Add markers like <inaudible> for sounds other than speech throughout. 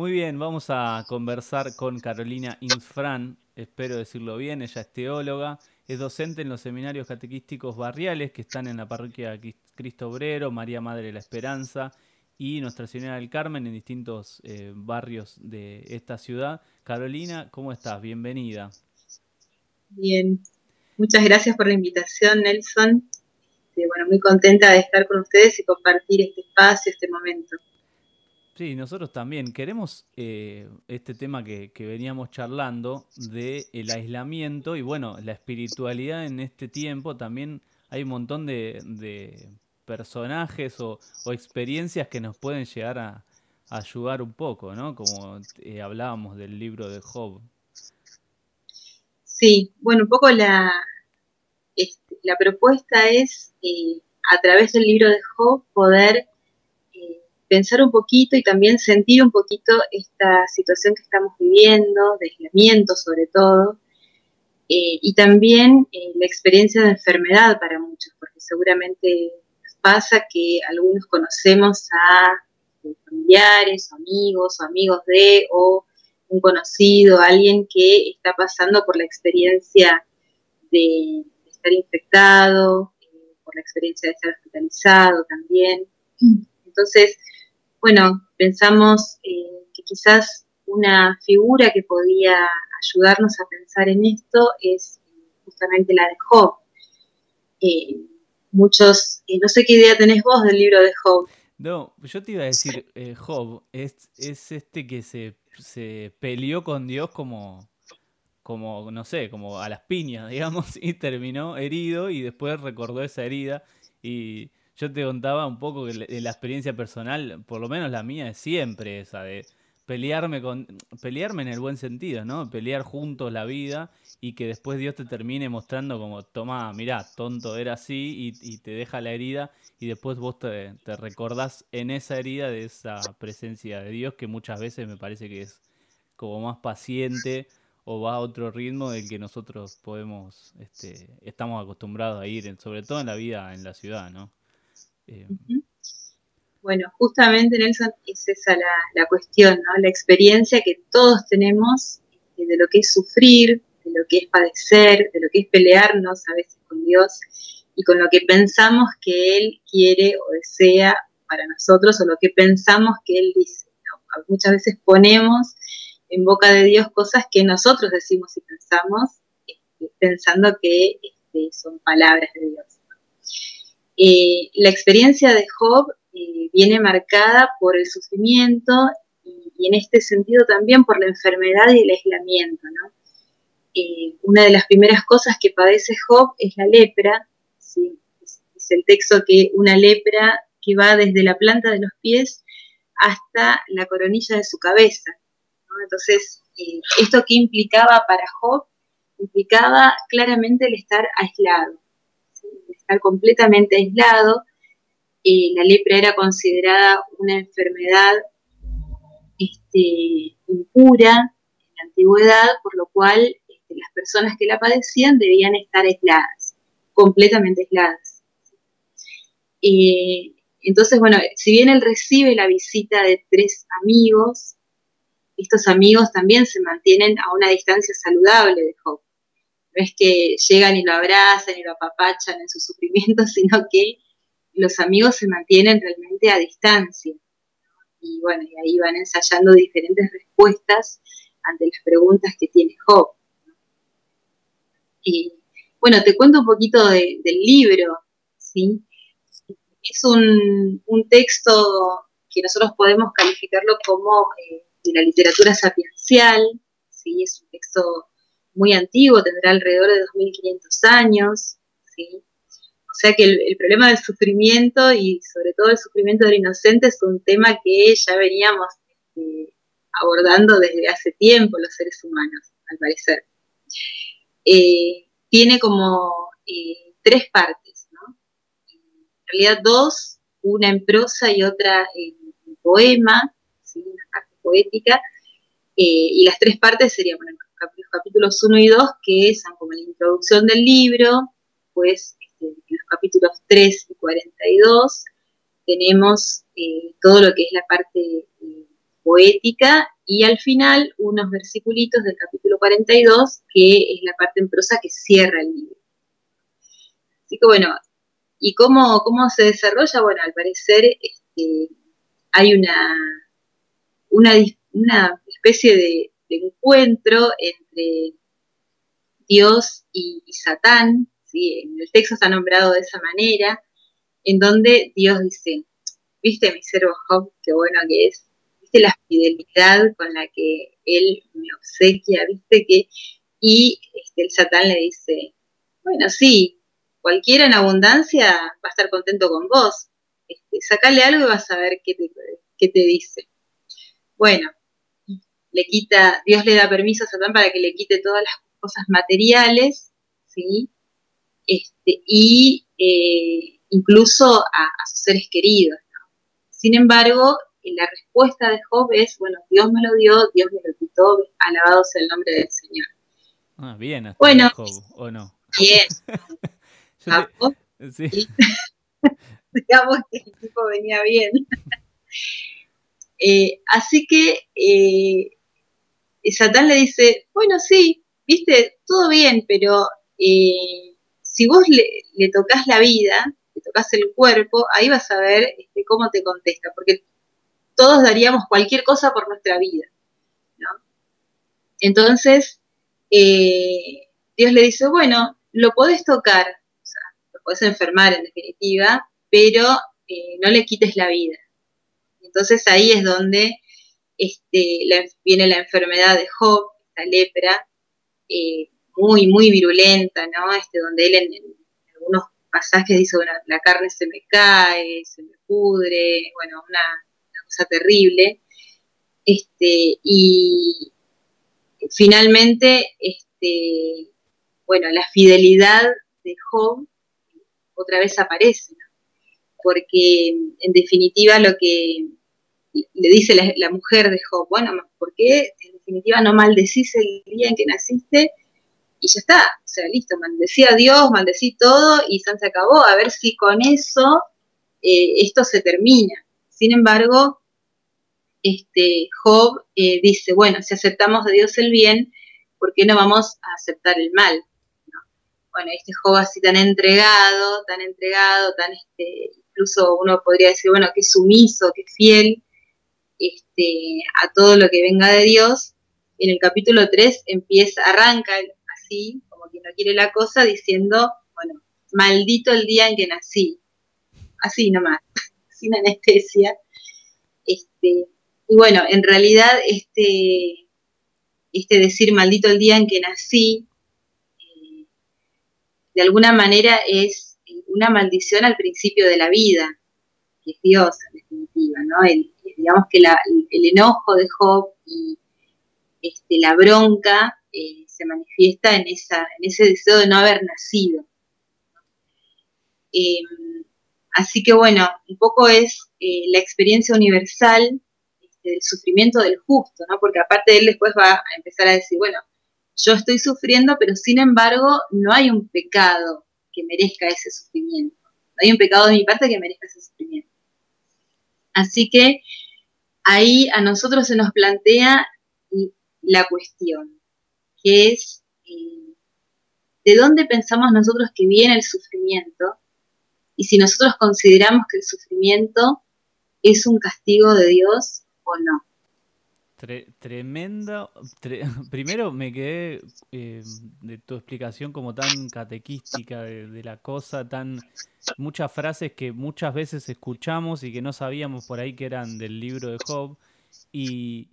Muy bien, vamos a conversar con Carolina Infran, espero decirlo bien, ella es teóloga, es docente en los seminarios catequísticos barriales que están en la parroquia Cristo Obrero, María Madre de la Esperanza y Nuestra Señora del Carmen en distintos eh, barrios de esta ciudad. Carolina, ¿cómo estás? Bienvenida. Bien, muchas gracias por la invitación, Nelson. Este, bueno, muy contenta de estar con ustedes y compartir este espacio, este momento. Sí, nosotros también queremos eh, este tema que, veníamos charlando de el aislamiento y bueno, la espiritualidad en este tiempo también hay un montón de, personajes o, experiencias que nos pueden llegar a, ayudar un poco, ¿no? Como eh, hablábamos del libro de Job. Sí, bueno, un poco la, este, la propuesta es eh, a través del libro de Job poder pensar un poquito y también sentir un poquito esta situación que estamos viviendo, de aislamiento sobre todo, eh, y también eh, la experiencia de enfermedad para muchos, porque seguramente pasa que algunos conocemos a eh, familiares, amigos, o amigos de, o un conocido, alguien que está pasando por la experiencia de, de estar infectado, por la experiencia de estar hospitalizado también. Entonces, bueno, pensamos eh, que quizás una figura que podía ayudarnos a pensar en esto es justamente la de Job. Eh, muchos, eh, no sé qué idea tenés vos del libro de Job. No, yo te iba a decir, Job es, es este que se, se, peleó con Dios como, como, no sé, como a las piñas, <laughs> digamos, y terminó herido y después recordó esa herida y yo te contaba un poco de la experiencia personal, por lo menos la mía es siempre esa, de pelearme con pelearme en el buen sentido, ¿no? Pelear juntos la vida y que después Dios te termine mostrando como, toma, mirá, tonto era así y, te deja la herida y después vos te, te, recordás en esa herida de esa presencia de Dios que muchas veces me parece que es como más paciente o va a otro ritmo del que nosotros podemos, este, estamos acostumbrados a ir, sobre todo en la vida en la ciudad, ¿no? Eh, bueno, justamente Nelson es esa la, cuestión, ¿no? La experiencia que todos tenemos eh, de lo que es sufrir, de lo que es padecer, de lo que es pelearnos a veces con Dios y con lo que pensamos que Él quiere o desea para nosotros o lo que pensamos que Él dice. Muchas veces ponemos en boca de Dios cosas que nosotros decimos y pensamos, este, pensando que este, son palabras de Dios. Eh, la experiencia de Job eh, viene marcada por el sufrimiento y, en este sentido también por la enfermedad y el aislamiento. Eh, una de las primeras cosas que padece Job es la lepra. Es, el texto que una lepra que va desde la planta de los pies hasta la coronilla de su cabeza. Entonces, esto que implicaba para Job, implicaba claramente el estar aislado completamente aislado. La lepra era considerada una enfermedad este, impura en la antigüedad, por lo cual este, las personas que la padecían debían estar aisladas, completamente aisladas. Entonces, bueno, si bien él recibe la visita de tres amigos, estos amigos también se mantienen a una distancia saludable de Job no es que llegan y lo abrazan y lo apapachan en su sufrimiento, <laughs> sino que los amigos se mantienen realmente a distancia. Y bueno, ahí van ensayando diferentes respuestas ante las preguntas que tiene Job. Y bueno, te cuento un poquito del libro, ¿sí? Es un, texto que nosotros podemos calificarlo como eh, de la literatura sapiencial, ¿sí? Es un texto muy antiguo, tendrá alrededor de 2500 años, ¿sí? O sea que el, problema del sufrimiento y sobre todo el sufrimiento del inocente es un tema que ya veníamos este, abordando desde hace tiempo los seres humanos, al parecer. Eh, tiene como eh, tres partes, ¿no? En realidad dos, una en prosa y otra en, poema, una parte poética, eh, y las tres partes serían, bueno, capítulos 1 y 2, que son como la introducción del libro, pues este, en los capítulos 3 y 42 tenemos eh, todo lo que es la parte eh, poética, y al final unos versículos del capítulo 42, que es la parte en prosa que cierra el libro. Así que bueno, ¿y cómo, cómo se desarrolla? Bueno, al parecer este, hay una, una, especie de, encuentro entre Dios y, Satán, en el texto está nombrado de esa manera, en donde Dios dice, viste mi siervo Job, qué bueno que es, viste la fidelidad con la que él me obsequia, viste que, y este, el Satán le dice, bueno, sí, cualquiera en abundancia va a estar contento con vos, este, sacale algo y vas a ver qué te, qué te dice. Bueno, le quita, Dios le da permiso a Satán para que le quite todas las cosas materiales, ¿sí? Este, y eh, incluso a, sus seres queridos. Sin embargo, la respuesta de Job es, bueno, Dios me lo dio, Dios me lo quitó, alabado sea el nombre del Señor. Ah, bien, bueno, Job, ¿o no? Bien. <laughs> sí. <laughs> Digamos que el tipo venía bien. <laughs> Eh, así que eh, Satán le dice, bueno, sí, viste, todo bien, pero eh, si vos le, tocas la vida, le tocas el cuerpo, ahí vas a ver este, cómo te contesta, porque todos daríamos cualquier cosa por nuestra vida. ¿no? Entonces, Dios le dice, bueno, lo podés tocar, o sea, lo podés enfermar en definitiva, pero no le quites la vida. Entonces ahí es donde este, viene la enfermedad de Job, la lepra, eh, muy, muy virulenta, ¿no? Este, donde él en, algunos pasajes dice, bueno, la carne se me cae, se me pudre, bueno, una, cosa terrible. Este, y finalmente, este, bueno, la fidelidad de Job otra vez aparece, ¿no? porque en definitiva lo que le dice la, mujer de Job, bueno, ¿por qué en definitiva no maldecís el día en que naciste? Y ya está, o sea, listo, maldecí a Dios, maldecí todo y se acabó, a ver si con eso eh, esto se termina. Sin embargo, este, Job eh, dice, bueno, si aceptamos de Dios el bien, ¿por qué no vamos a aceptar el mal? Bueno, este Job así tan entregado, tan entregado, tan, este, incluso uno podría decir, bueno, que sumiso, que fiel, este, a todo lo que venga de Dios. En el capítulo 3 empieza, arranca así, como quien no quiere la cosa, diciendo, bueno, maldito el día en que nací. Así nomás, <laughs> sin anestesia. Este, y bueno, en realidad este, este decir maldito el día en que nací, eh, de alguna manera es una maldición al principio de la vida, que es Dios en definitiva, ¿no? El, digamos que el enojo de Job y este, la bronca eh, se manifiesta en, ese deseo de no haber nacido. Em, así que bueno, un poco es eh, la experiencia universal este, del sufrimiento del justo, ¿no? porque aparte él después va a empezar a decir, bueno, yo estoy sufriendo, pero sin embargo no hay un pecado que merezca ese sufrimiento. No hay un pecado de mi parte que merezca ese sufrimiento. Así que ahí a nosotros se nos plantea la cuestión, que es eh, de dónde pensamos nosotros que viene el sufrimiento y si nosotros consideramos que el sufrimiento es un castigo de Dios o no tremenda. <laughs> primero me quedé eh, de tu explicación como tan catequística de, la cosa, tan muchas frases que muchas veces escuchamos y que no sabíamos por ahí que eran del libro de Job. Y,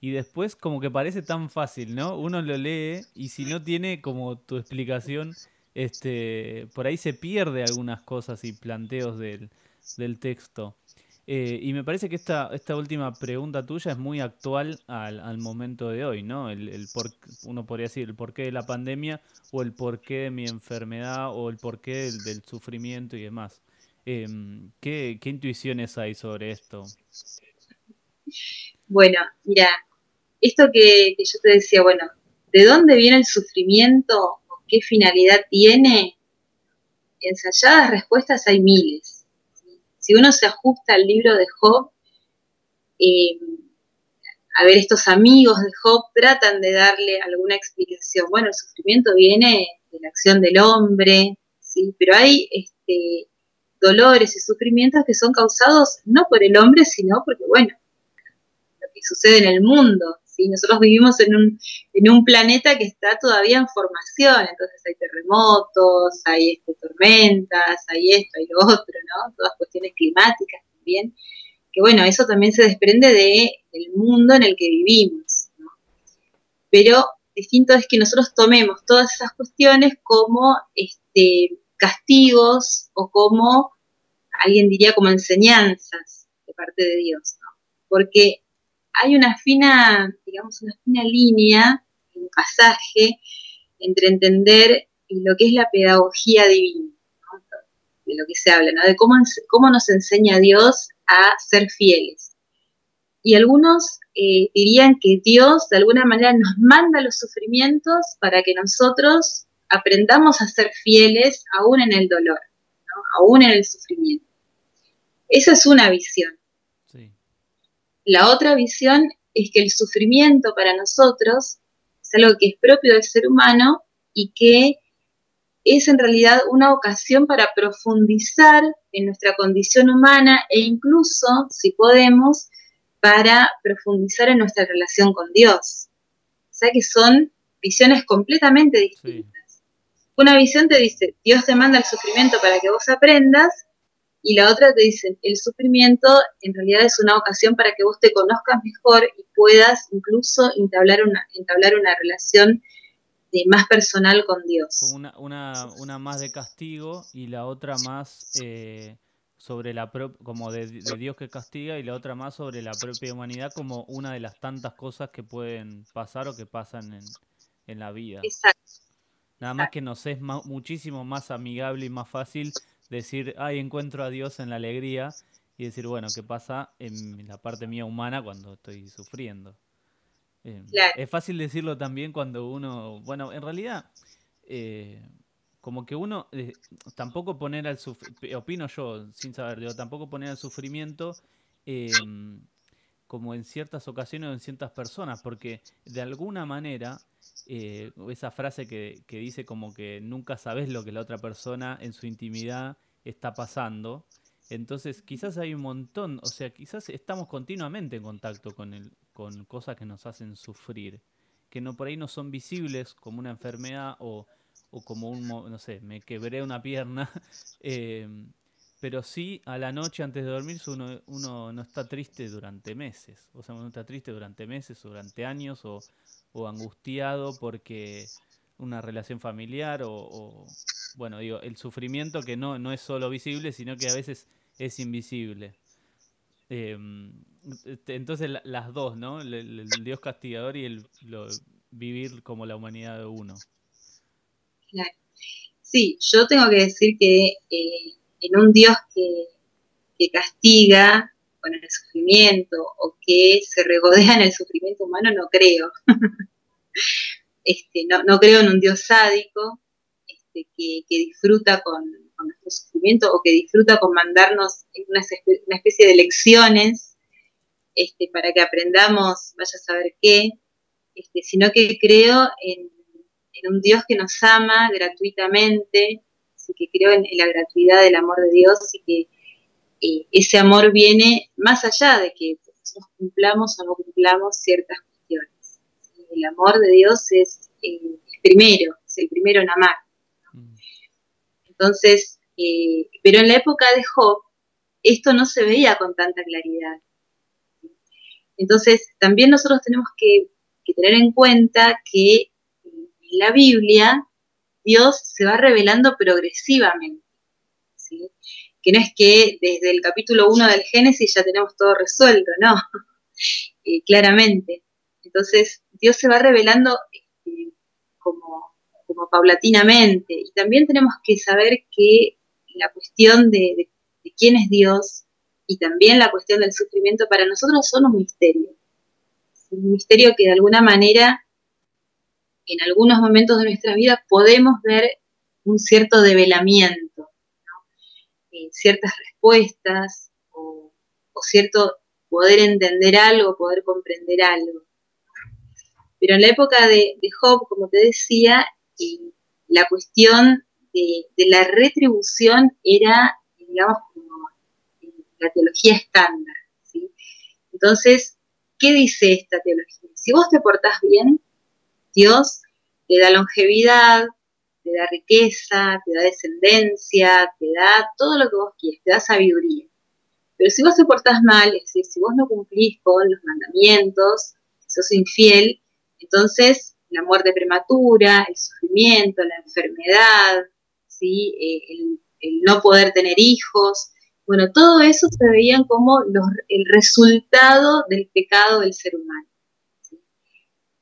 y después como que parece tan fácil, ¿no? Uno lo lee y si no tiene como tu explicación, este, por ahí se pierde algunas cosas y planteos del, del texto. Eh, y me parece que esta, esta última pregunta tuya es muy actual al, momento de hoy, ¿no? El, por, uno podría decir el porqué de la pandemia o el porqué de mi enfermedad o el porqué del, sufrimiento y demás. Em, ¿qué, intuiciones hay sobre esto? Bueno, mira, esto que, que yo te decía, bueno, ¿de dónde viene el sufrimiento qué finalidad tiene? Ensayadas respuestas hay miles si uno se ajusta al libro de Job, eh, a ver, estos amigos de Job tratan de darle alguna explicación. Bueno, el sufrimiento viene de la acción del hombre, ¿sí? Pero hay este, dolores y sufrimientos que son causados no por el hombre, sino porque, bueno, lo que sucede en el mundo, ¿sí? Nosotros vivimos en un, en un planeta que está todavía en formación, entonces hay terremotos, hay este, tormentas, hay esto, hay lo otro, ¿no? Todas cuestiones climáticas también que bueno, eso también se desprende del mundo en el que vivimos. Pero distinto es que nosotros tomemos todas esas cuestiones como este, castigos o como, alguien diría, como enseñanzas de parte de Dios. Porque hay una fina, digamos, una fina línea, un pasaje entre entender lo que es la pedagogía divina, de lo que se habla, de cómo, cómo nos enseña Dios a ser fieles. Y algunos eh, dirían que Dios de alguna manera nos manda los sufrimientos para que nosotros aprendamos a ser fieles aún en el dolor, aún en el sufrimiento. Esa es una visión. La otra visión es que el sufrimiento para nosotros es algo que es propio del ser humano y que es en realidad una ocasión para profundizar en nuestra condición humana e incluso, si podemos, para profundizar en nuestra relación con Dios. O sea que son visiones completamente distintas. Una visión te dice, Dios te manda el sufrimiento para que vos aprendas, y la otra te dice, el sufrimiento en realidad es una ocasión para que vos te conozcas mejor y puedas incluso entablar una, entablar una relación más personal con Dios. Una, una, una más de castigo y la otra más eh, sobre la como de, Dios que castiga y la otra más sobre la propia humanidad como una de las tantas cosas que pueden pasar o que pasan en, en la vida. Exacto. Nada más que nos es muchísimo más amigable y más fácil decir, ay, encuentro a Dios en la alegría y decir, bueno, ¿qué pasa en la parte mía humana cuando estoy sufriendo? Eh, es fácil decirlo también cuando uno, bueno, en realidad, eh, como que uno eh, tampoco poner al sufrimiento, opino yo, sin saber, digo, tampoco poner al sufrimiento em, como en ciertas ocasiones o en ciertas personas, porque de alguna manera esa frase que, que, dice como que nunca sabes lo que la otra persona en su intimidad está pasando, entonces quizás hay un montón, o sea, quizás estamos continuamente en contacto con el, con cosas que nos hacen sufrir, que no por ahí no son visibles como una enfermedad o, como un, no sé, me quebré una pierna, <laughs> eh, pero sí a la noche antes de dormir uno, uno no está triste durante meses, o sea, uno está triste durante meses, o durante años, o, angustiado porque una relación familiar o, bueno, digo, el sufrimiento que no, no es solo visible, sino que a veces es invisible. Este, entonces las dos, ¿no? El, Dios castigador y el vivir como la humanidad de uno. Sí, yo tengo que decir que eh, en un Dios que, castiga con el sufrimiento o que se regodea en el sufrimiento humano, no creo. <laughs> este, no, creo en un Dios sádico este, que, disfruta con, nuestro sufrimiento o que disfruta con mandarnos una, una especie de lecciones este, para que aprendamos, vaya a saber qué, este, sino que creo en, un Dios que nos ama gratuitamente, así que creo en, la gratuidad del amor de Dios y que eh, ese amor viene más allá de que nosotros cumplamos o no cumplamos ciertas cuestiones. El amor de Dios es el eh, primero, es el primero en amar. Mm. Entonces, eh, pero en la época de Job, esto no se veía con tanta claridad. Entonces, también nosotros tenemos que, tener en cuenta que en la Biblia Dios se va revelando progresivamente. Que no es que desde el capítulo 1 del Génesis ya tenemos todo resuelto, no, <laughs> eh, claramente. Entonces, Dios se va revelando este, como, paulatinamente. Y también tenemos que saber que la cuestión de quién es Dios y también la cuestión del sufrimiento para nosotros son un misterio. Un misterio que de alguna manera en algunos momentos de nuestra vida podemos ver un cierto develamiento, eh, ciertas respuestas o, cierto poder entender algo, poder comprender algo. Pero en la época de, Job, como te decía, eh, la cuestión de, la retribución era, digamos, como la teología estándar. Entonces, ¿qué dice esta teología? Si vos te portás bien, Dios te da longevidad, te da riqueza, te da descendencia, te da todo lo que vos quieres, te da sabiduría. Pero si vos te portás mal, es decir, si vos no cumplís con los mandamientos, sos infiel, entonces la muerte prematura, el sufrimiento, la enfermedad, ¿sí? Eh, el, no poder tener hijos, bueno, todo eso se veían como el resultado del pecado del ser humano.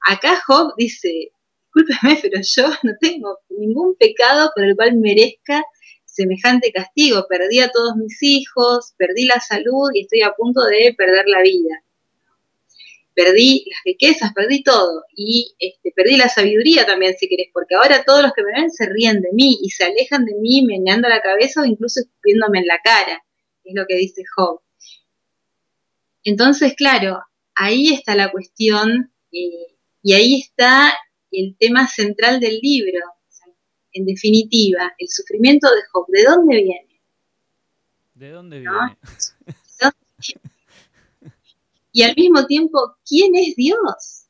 Acá Job dice, discúlpeme, pero yo <laughs> no tengo ningún pecado por el cual merezca semejante castigo. Perdí a todos mis hijos, perdí la salud y estoy a punto de perder la vida. Perdí las riquezas, perdí todo. Y este, perdí la sabiduría también, si querés, porque ahora todos los que me ven se ríen de mí y se alejan de mí meneando la cabeza o incluso escupiéndome en la cara. Es lo que dice Job. Entonces, claro, ahí está la cuestión eh, y ahí está el tema central del libro. En definitiva, el sufrimiento de Job, ¿de dónde viene? ¿De dónde viene? y al mismo tiempo, ¿quién es Dios?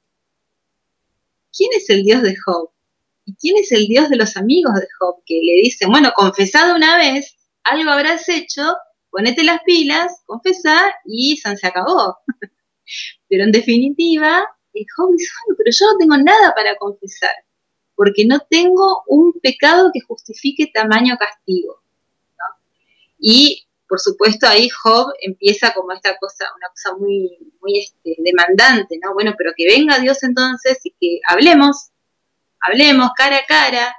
¿Quién es el Dios de Job? ¿Y quién es el Dios de los amigos de Job? Que le dicen, bueno, confesado una vez, algo habrás hecho, ponete las pilas, confesá y se acabó. <laughs> Pero en definitiva, el Job dice, pero yo no tengo nada para confesar, porque no tengo un pecado que justifique tamaño castigo. Y por supuesto ahí Job empieza como esta cosa, una cosa muy, muy este, demandante, ¿no? Bueno, pero que venga Dios entonces y que hablemos, hablemos cara a cara,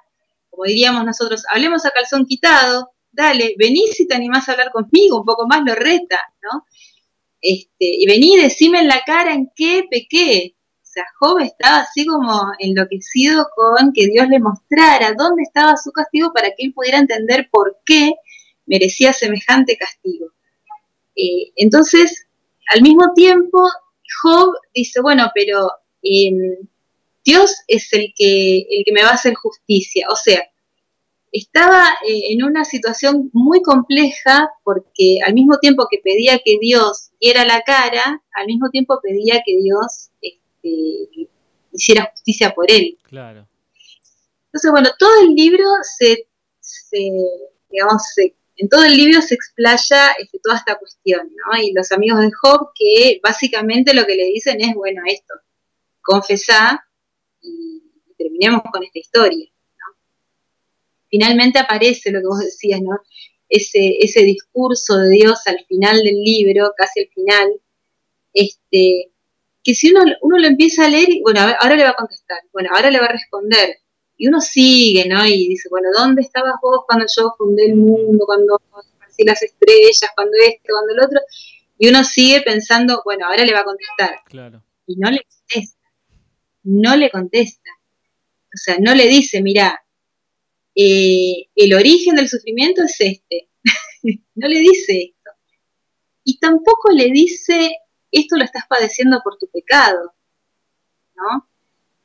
como diríamos nosotros, hablemos a calzón quitado, dale, vení si te animás a hablar conmigo, un poco más lo reta, ¿no? Este, y vení, decime en la cara en qué pequé, sea, Job estaba así como enloquecido con que Dios le mostrara dónde estaba su castigo para que él pudiera entender por qué merecía semejante castigo. Eh, entonces, al mismo tiempo, Job dice, bueno, pero em, Dios es el que, el que me va a hacer justicia. O sea, estaba eh, en una situación muy compleja porque al mismo tiempo que pedía que Dios diera la cara, al mismo tiempo pedía que Dios hiciera justicia por él. Claro. Entonces, bueno, todo el libro se, digamos, en todo el libro se explaya este, toda esta cuestión, ¿no? Y los amigos de Job que básicamente lo que le dicen es, bueno, esto, confesá y terminemos con esta historia, ¿no? Finalmente aparece lo que vos decías, ¿no? Ese, ese discurso de Dios al final del libro, casi al final, este, que si uno, uno lo empieza a leer, y, bueno, ahora le va a contestar, bueno, ahora le va a responder, y uno sigue, ¿no? Y dice, bueno, ¿dónde estabas vos cuando yo fundé el mundo, cuando esparcí las estrellas, cuando este, cuando el otro? Y uno sigue pensando, bueno, ahora le va a contestar. Claro. Y no le contesta. No le contesta. O sea, no le dice, mira, eh, el origen del sufrimiento es este. <laughs> no le dice esto. Y tampoco le dice esto lo estás padeciendo por tu pecado, ¿no?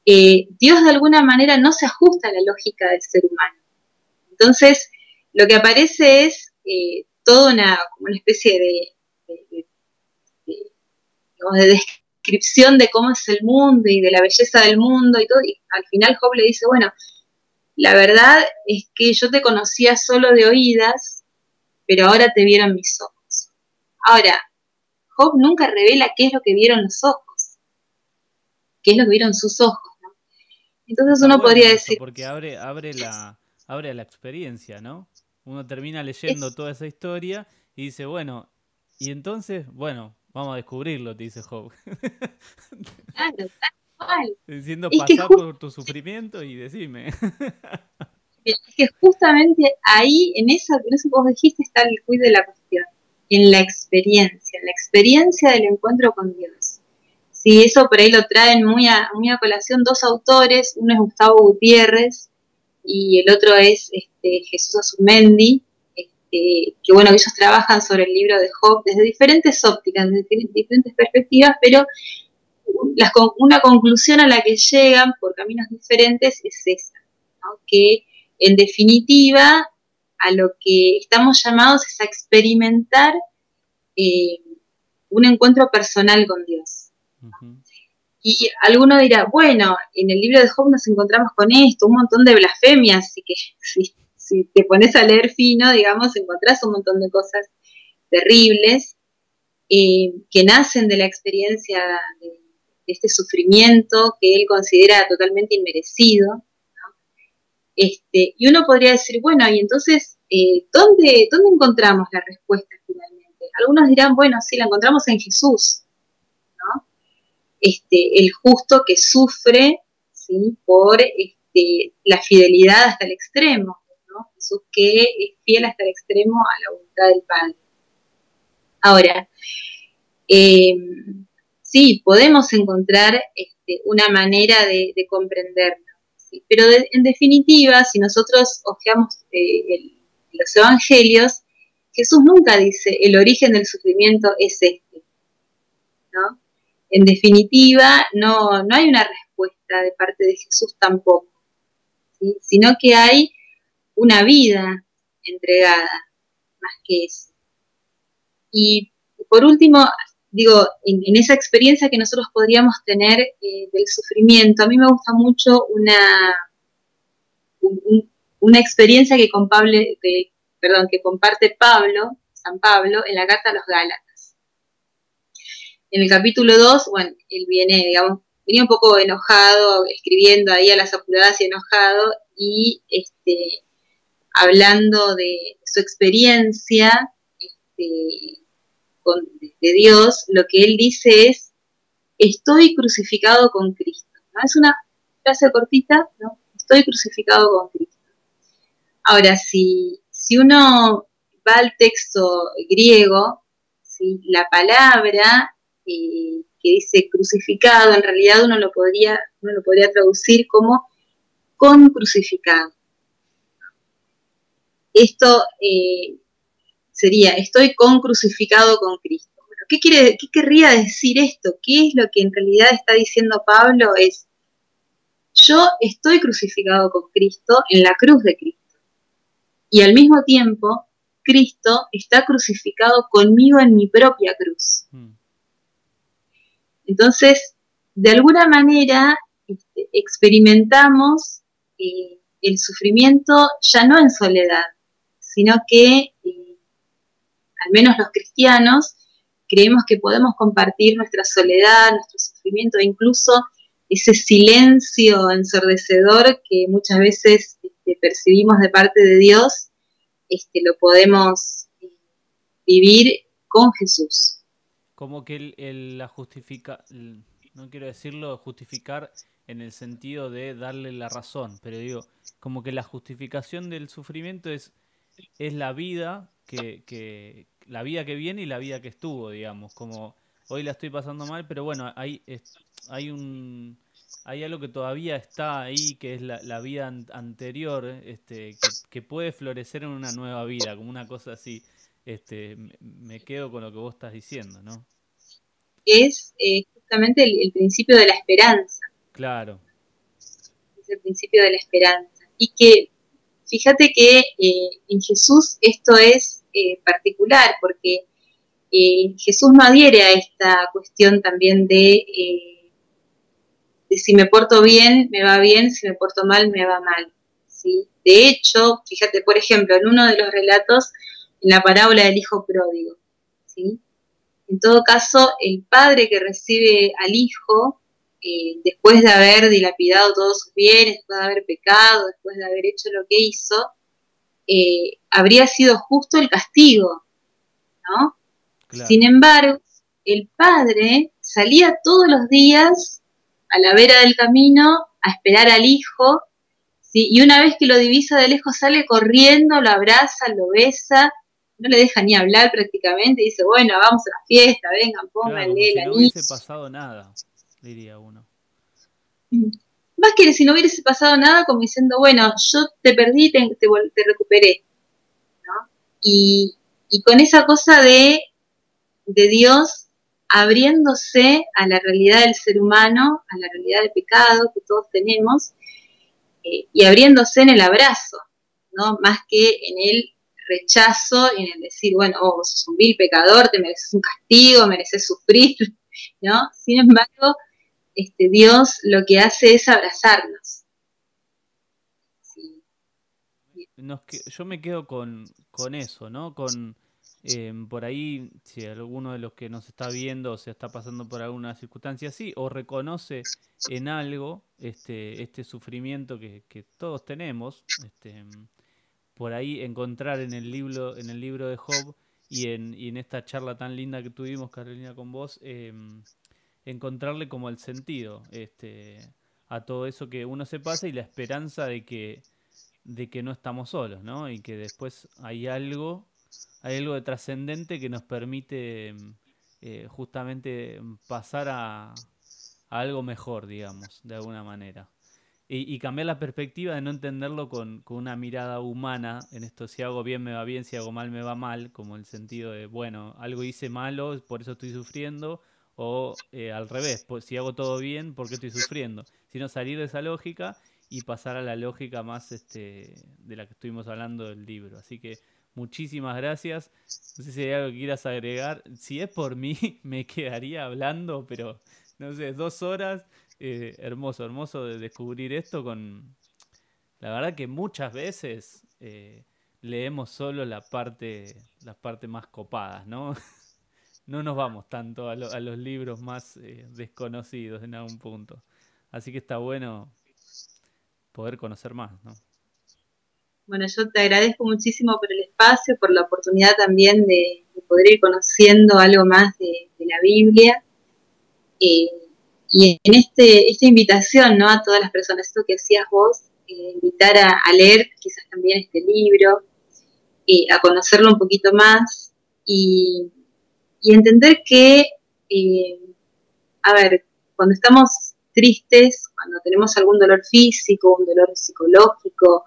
Eh, Dios de alguna manera no se ajusta a la lógica del ser humano. Entonces, lo que aparece es eh, toda una, especie de, de, descripción de cómo es el mundo y de la belleza del mundo y todo, y al final Job le dice, bueno, la verdad es que yo te conocía solo de oídas, pero ahora te vieron mis ojos. Ahora, Job nunca revela qué es lo que vieron los ojos, qué es lo que vieron sus ojos. ¿no? Entonces uno podría decir... Porque abre, abre, la, abre la experiencia, ¿no? Uno termina leyendo toda esa historia y dice, bueno, y entonces, bueno, vamos a descubrirlo, te dice Job. <laughs> Claro, tal cual. Diciendo, pasar por tu sufrimiento y decime. <laughs> Es que justamente ahí, en, eso que vos dijiste, está el cuid de la cuestión en la experiencia, en la experiencia del encuentro con Dios. Sí, eso por ahí lo traen muy a, muy a colación dos autores, uno es Gustavo Gutiérrez y el otro es este, Jesús Azumendi, este, que bueno, ellos trabajan sobre el libro de Job desde diferentes ópticas, desde diferentes perspectivas, pero una conclusión a la que llegan por caminos diferentes es esa, que en definitiva a lo que estamos llamados es a experimentar eh, un encuentro personal con Dios. Y alguno dirá, bueno, en el libro de Job nos encontramos con esto, un montón de blasfemias, así que <laughs> si, te pones a leer fino, digamos, encontrás un montón de cosas terribles eh, que nacen de la experiencia de, este sufrimiento que él considera totalmente inmerecido. Este, y uno podría decir, bueno, y entonces, eh, ¿dónde, ¿dónde encontramos la respuesta finalmente? Algunos dirán, bueno, sí, la encontramos en Jesús, ¿no? Este, el justo que sufre por este, la fidelidad hasta el extremo, ¿no? Jesús que es fiel hasta el extremo a la voluntad del Padre. Ahora, eh, sí, podemos encontrar este, una manera de, comprenderlo. Pero en definitiva, si nosotros ojeamos eh, los evangelios, Jesús nunca dice el origen del sufrimiento es este. ¿no? En definitiva, no, no hay una respuesta de parte de Jesús tampoco, sino que hay una vida entregada, más que eso. Y por último, digo, en, esa experiencia que nosotros podríamos tener eh, del sufrimiento, a mí me gusta mucho una, una experiencia que, comparte Pablo, San Pablo, en la carta a los Gálatas. En el capítulo 2, bueno, él viene, digamos, venía un poco enojado, escribiendo ahí a las apuradas y enojado, y este, hablando de su experiencia, este, de Dios, lo que él dice es, estoy crucificado con Cristo. Es una frase cortita, ¿no? Estoy crucificado con Cristo. Ahora, si, si uno va al texto griego, la palabra eh, que dice crucificado, en realidad uno lo podría, uno lo podría traducir como con crucificado. Esto eh, sería, estoy con crucificado con Cristo. ¿qué, quiere, ¿Qué querría decir esto? ¿Qué es lo que en realidad está diciendo Pablo? Es, yo estoy crucificado con Cristo en la cruz de Cristo. Y al mismo tiempo, Cristo está crucificado conmigo en mi propia cruz. Hmm. Entonces, de alguna manera, este, experimentamos eh, el sufrimiento ya no en soledad, sino que eh, al menos los cristianos, creemos que podemos compartir nuestra soledad, nuestro sufrimiento, incluso ese silencio ensordecedor que muchas veces este, percibimos de parte de Dios, este, lo podemos eh, vivir con Jesús. Como que la justifica, no quiero decirlo justificar en el sentido de darle la razón, pero digo, como que la justificación del sufrimiento es, es la vida que, que, la vida que viene y la vida que estuvo, digamos, como hoy la estoy pasando mal, pero bueno, hay, hay un hay algo que todavía está ahí, que es la, vida anterior, este, que, puede florecer en una nueva vida, como una cosa así. Este, me quedo con lo que vos estás diciendo, ¿no? Es eh, justamente el, principio de la esperanza. Claro. Es el principio de la esperanza. Y que, fíjate que eh, en Jesús esto es eh, particular, porque eh, Jesús no adhiere a esta cuestión también de, si me porto bien, me va bien, si me porto mal, me va mal. ¿sí? De hecho, fíjate, por ejemplo, en uno de los relatos, en la parábola del hijo pródigo, ¿sí? en todo caso, el padre que recibe al hijo, después de haber dilapidado todos sus bienes, después de haber pecado, después de haber hecho lo que hizo, eh, habría sido justo el castigo, ¿no? Sin embargo, el padre salía todos los días a la vera del camino a esperar al hijo, y una vez que lo divisa de lejos sale corriendo, lo abraza, lo besa, no le deja ni hablar prácticamente, dice, bueno, vamos a la fiesta, vengan, pónganle la si No hubiese pasado nada, diría uno. Más que si no hubiese pasado nada, como diciendo, bueno, yo te perdí, te, te, recuperé. y, con esa cosa de, de Dios abriéndose a la realidad del ser humano, a la realidad del pecado que todos tenemos, eh, y abriéndose en el abrazo, ¿no? Más que en el rechazo y en el decir, bueno, oh, vos sos un vil pecador, te mereces un castigo, mereces sufrir, <laughs> ¿no? Sin embargo, este, Dios lo que hace es abrazarnos. yo me quedo con, con eso, ¿no? Con Em, por ahí, si alguno de los que nos está viendo o se está pasando por alguna circunstancia así, o reconoce en algo este, este sufrimiento que, todos tenemos, este, por ahí encontrar en el libro, en el libro de Job y en, en esta charla tan linda que tuvimos, Carolina, con vos, em, encontrarle como el sentido este, a todo eso que uno se pasa y la esperanza de que, de que no estamos solos, ¿no? Y que después hay algo hay algo de trascendente que nos permite eh, justamente pasar a, algo mejor, digamos, de alguna manera. Y, cambiar la perspectiva de no entenderlo con, una mirada humana, en esto si hago bien me va bien, si hago mal me va mal, como el sentido de, bueno, algo hice malo, por eso estoy sufriendo, o eh, al revés, pues, si hago todo bien, ¿por qué estoy sufriendo? Sino salir de esa lógica y pasar a la lógica más este, de la que estuvimos hablando del libro. Así que Muchísimas gracias. No sé si hay algo que quieras agregar. Si es por mí, <laughs> me quedaría hablando, pero no sé, dos horas. Eh, hermoso, hermoso de descubrir esto con... La verdad que muchas veces eh, leemos solo la parte, las partes más copadas, ¿no? <laughs> no nos vamos tanto a, los libros más eh, desconocidos en algún punto. Así que está bueno poder conocer más, ¿no? Bueno, yo te agradezco muchísimo por el espacio, por la oportunidad también de, poder ir conociendo algo más de, la Biblia. Eh, y en este, esta invitación ¿no? a todas las personas, esto que hacías vos, eh, invitar a, leer quizás también este libro, a conocerlo un poquito más y, y entender que, a ver, cuando estamos tristes, cuando tenemos algún dolor físico, un dolor psicológico,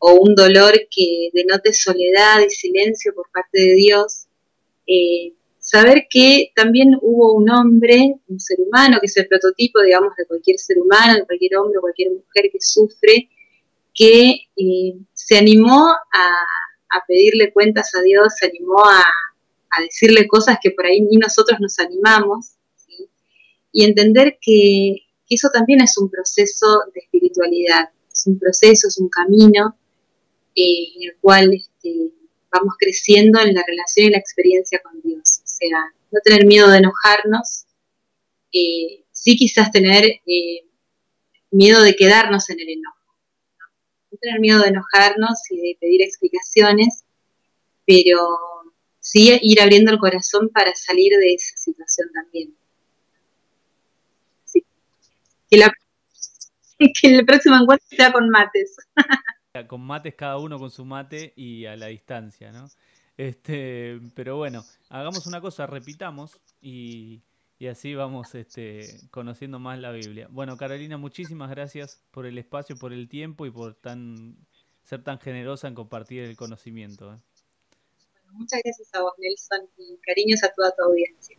o un dolor que denote soledad y silencio por parte de Dios, eh, saber que también hubo un hombre, un ser humano, que es el prototipo, digamos, de cualquier ser humano, de cualquier hombre cualquier mujer que sufre, que eh, se animó a, pedirle cuentas a Dios, se animó a, decirle cosas que por ahí ni nosotros nos animamos, y entender que, que eso también es un proceso de espiritualidad, es un proceso, es un camino, eh, en el cual este, vamos creciendo en la relación y la experiencia con Dios. O sea, no tener miedo de enojarnos, eh, sí quizás tener eh, miedo de quedarnos en el enojo. ¿no? tener miedo de enojarnos y de pedir explicaciones, pero sí ir abriendo el corazón para salir de esa situación también. Que, <laughs> que el próximo encuentro sea con mates. <laughs> con mates cada uno con su mate y a la distancia, ¿no? Este, pero bueno, hagamos una cosa, repitamos y, así vamos este, conociendo más la Biblia. Bueno, Carolina, muchísimas gracias por el espacio, por el tiempo y por tan ser tan generosa en compartir el conocimiento. ¿eh? Muchas gracias a vos, Nelson, y cariños a toda tu audiencia.